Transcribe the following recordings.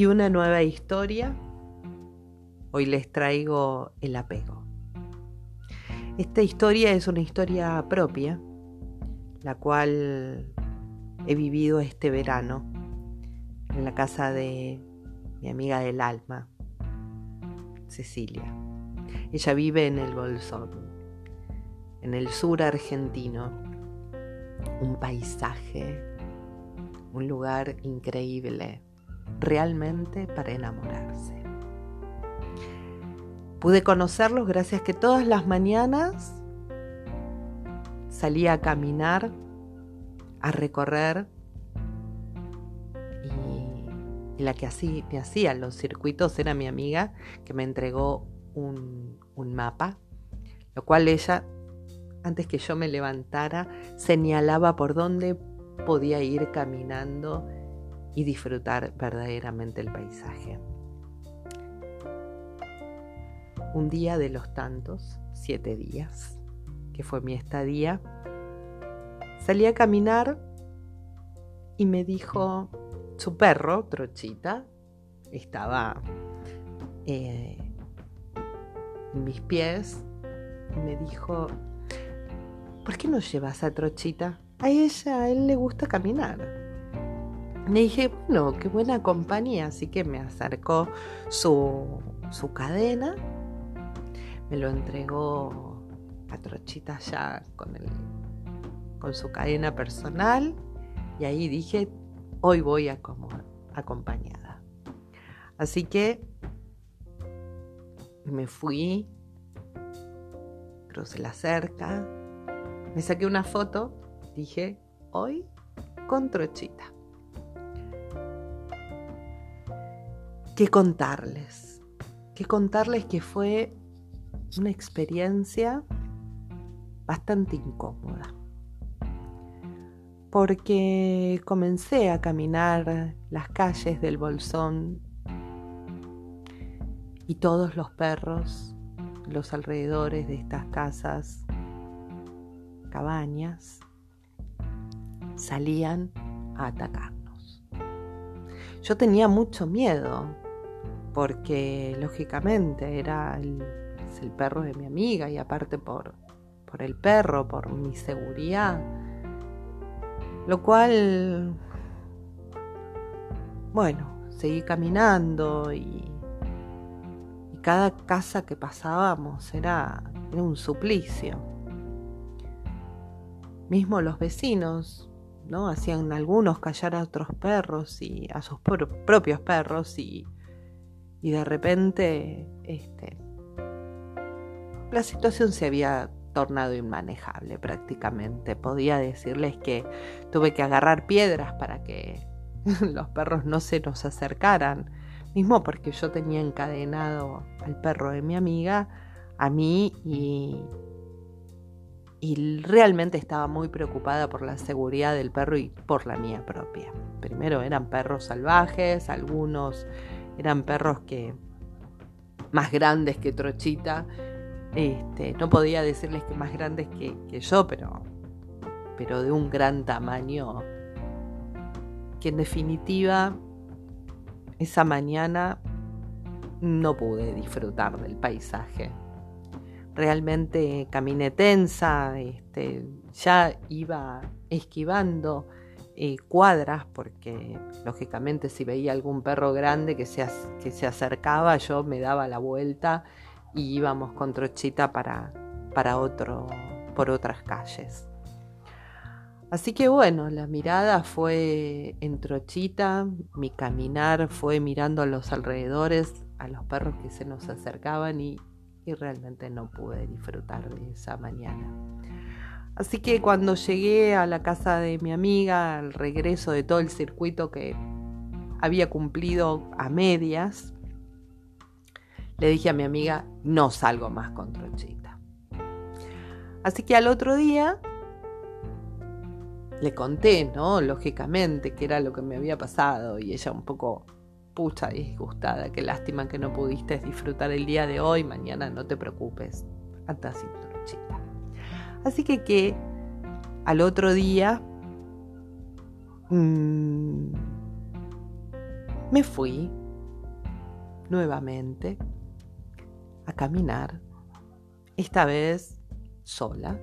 y una nueva historia. Hoy les traigo el apego. Esta historia es una historia propia, la cual he vivido este verano en la casa de mi amiga del alma, Cecilia. Ella vive en el Bolsón, en el sur argentino, un paisaje, un lugar increíble, realmente para enamorarse. Pude conocerlos gracias que todas las mañanas salía a caminar, a recorrer y, la que así me hacía los circuitos era mi amiga que me entregó un, un mapa, lo cual ella, antes que yo me levantara, señalaba por dónde podía ir caminando y disfrutar verdaderamente el paisaje. Un día de los tantos, siete días, que fue mi estadía, salí a caminar y me dijo, su perro, Trochita, estaba eh, en mis pies y me dijo, ¿por qué no llevas a Trochita? A ella, a él le gusta caminar. Me dije, bueno, qué buena compañía, así que me acercó su, su cadena, me lo entregó a Trochita ya con, el, con su cadena personal y ahí dije, hoy voy a como acompañada. Así que me fui, crucé la cerca, me saqué una foto, dije, hoy con Trochita. ¿Qué contarles? ¿Qué contarles que fue una experiencia bastante incómoda? Porque comencé a caminar las calles del Bolsón y todos los perros, los alrededores de estas casas, cabañas, salían a atacarnos. Yo tenía mucho miedo porque lógicamente era el, el perro de mi amiga y aparte por, por el perro, por mi seguridad. Lo cual, bueno, seguí caminando y, cada casa que pasábamos era, era un suplicio. Mismo los vecinos, ¿no? Hacían algunos callar a otros perros y a sus propios perros y y de repente este, la situación se había tornado inmanejable prácticamente. Podía decirles que tuve que agarrar piedras para que los perros no se nos acercaran, mismo porque yo tenía encadenado al perro de mi amiga, a mí y, y realmente estaba muy preocupada por la seguridad del perro y por la mía propia. Primero eran perros salvajes, algunos eran perros que más grandes que Trochita. Este, no podía decirles que más grandes que, yo, pero, pero de un gran tamaño. Que en definitiva, esa mañana no pude disfrutar del paisaje. Realmente caminé tensa, este, ya iba esquivando eh, cuadras, porque lógicamente si veía algún perro grande que se, que se acercaba, yo me daba la vuelta y íbamos con Trochita para, para otro, por otras calles. Así que bueno, la mirada fue en Trochita, mi caminar fue mirando a los alrededores, a los perros que se nos acercaban y, y realmente no pude disfrutar de esa mañana. Así que cuando llegué a la casa de mi amiga, al regreso de todo el circuito que había cumplido a medias, le dije a mi amiga, no salgo más con Trochita. Así que al otro día le conté, ¿no? Lógicamente, que era lo que me había pasado y ella un poco pucha disgustada, qué lástima que no pudiste disfrutar el día de hoy, mañana no te preocupes, anda sin Trochita. Así que que al otro día mm, me fui nuevamente a caminar, esta vez sola.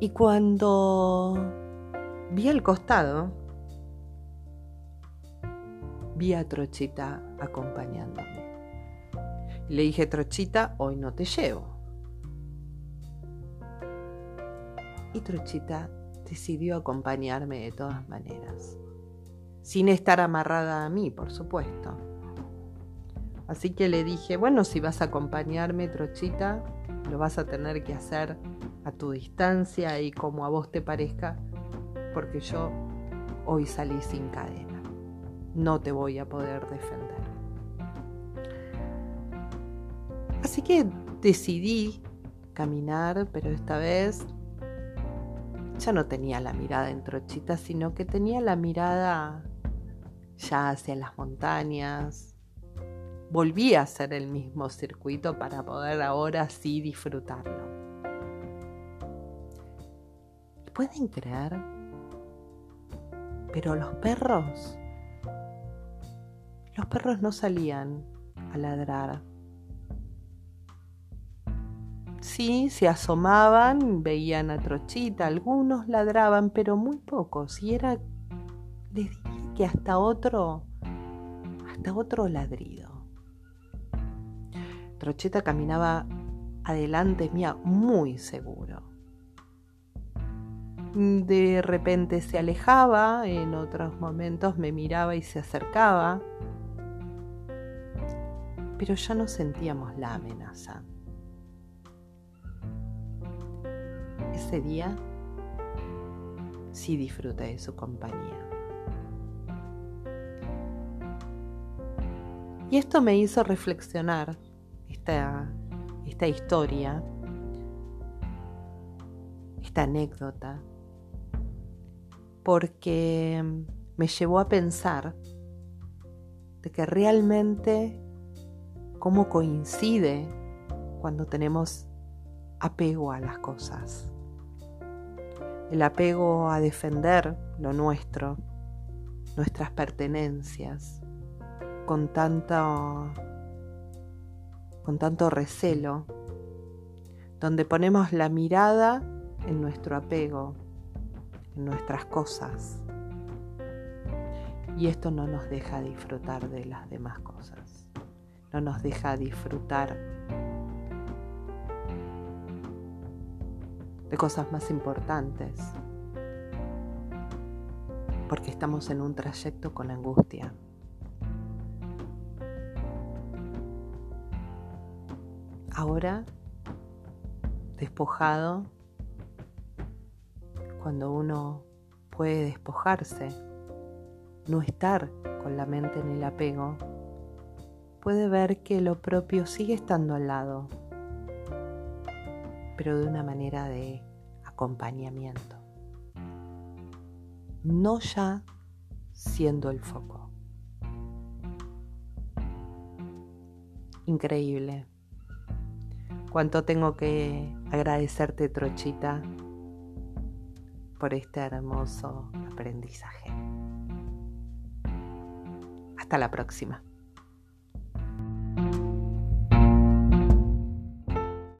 Y cuando vi al costado, vi a Trochita acompañándome. Le dije, Trochita, hoy no te llevo. Y Trochita decidió acompañarme de todas maneras, sin estar amarrada a mí, por supuesto. Así que le dije, bueno, si vas a acompañarme, Trochita, lo vas a tener que hacer a tu distancia y como a vos te parezca, porque yo hoy salí sin cadena. No te voy a poder defender. Así que decidí caminar, pero esta vez no tenía la mirada en Trochita, sino que tenía la mirada ya hacia las montañas. Volví a hacer el mismo circuito para poder ahora sí disfrutarlo. ¿Pueden creer? Pero los perros, los perros no salían a ladrar Sí, se asomaban, veían a Trochita, algunos ladraban, pero muy pocos. Y era, les diría que hasta otro, hasta otro ladrido. Trochita caminaba adelante mía muy seguro. De repente se alejaba, en otros momentos me miraba y se acercaba, pero ya no sentíamos la amenaza. Ese día sí disfruté de su compañía. Y esto me hizo reflexionar esta, esta historia, esta anécdota, porque me llevó a pensar de que realmente cómo coincide cuando tenemos apego a las cosas el apego a defender lo nuestro, nuestras pertenencias, con tanto, con tanto recelo, donde ponemos la mirada en nuestro apego, en nuestras cosas. Y esto no nos deja disfrutar de las demás cosas, no nos deja disfrutar de cosas más importantes, porque estamos en un trayecto con angustia. Ahora, despojado, cuando uno puede despojarse, no estar con la mente en el apego, puede ver que lo propio sigue estando al lado, pero de una manera de acompañamiento. No ya siendo el foco. Increíble. Cuánto tengo que agradecerte, Trochita, por este hermoso aprendizaje. Hasta la próxima.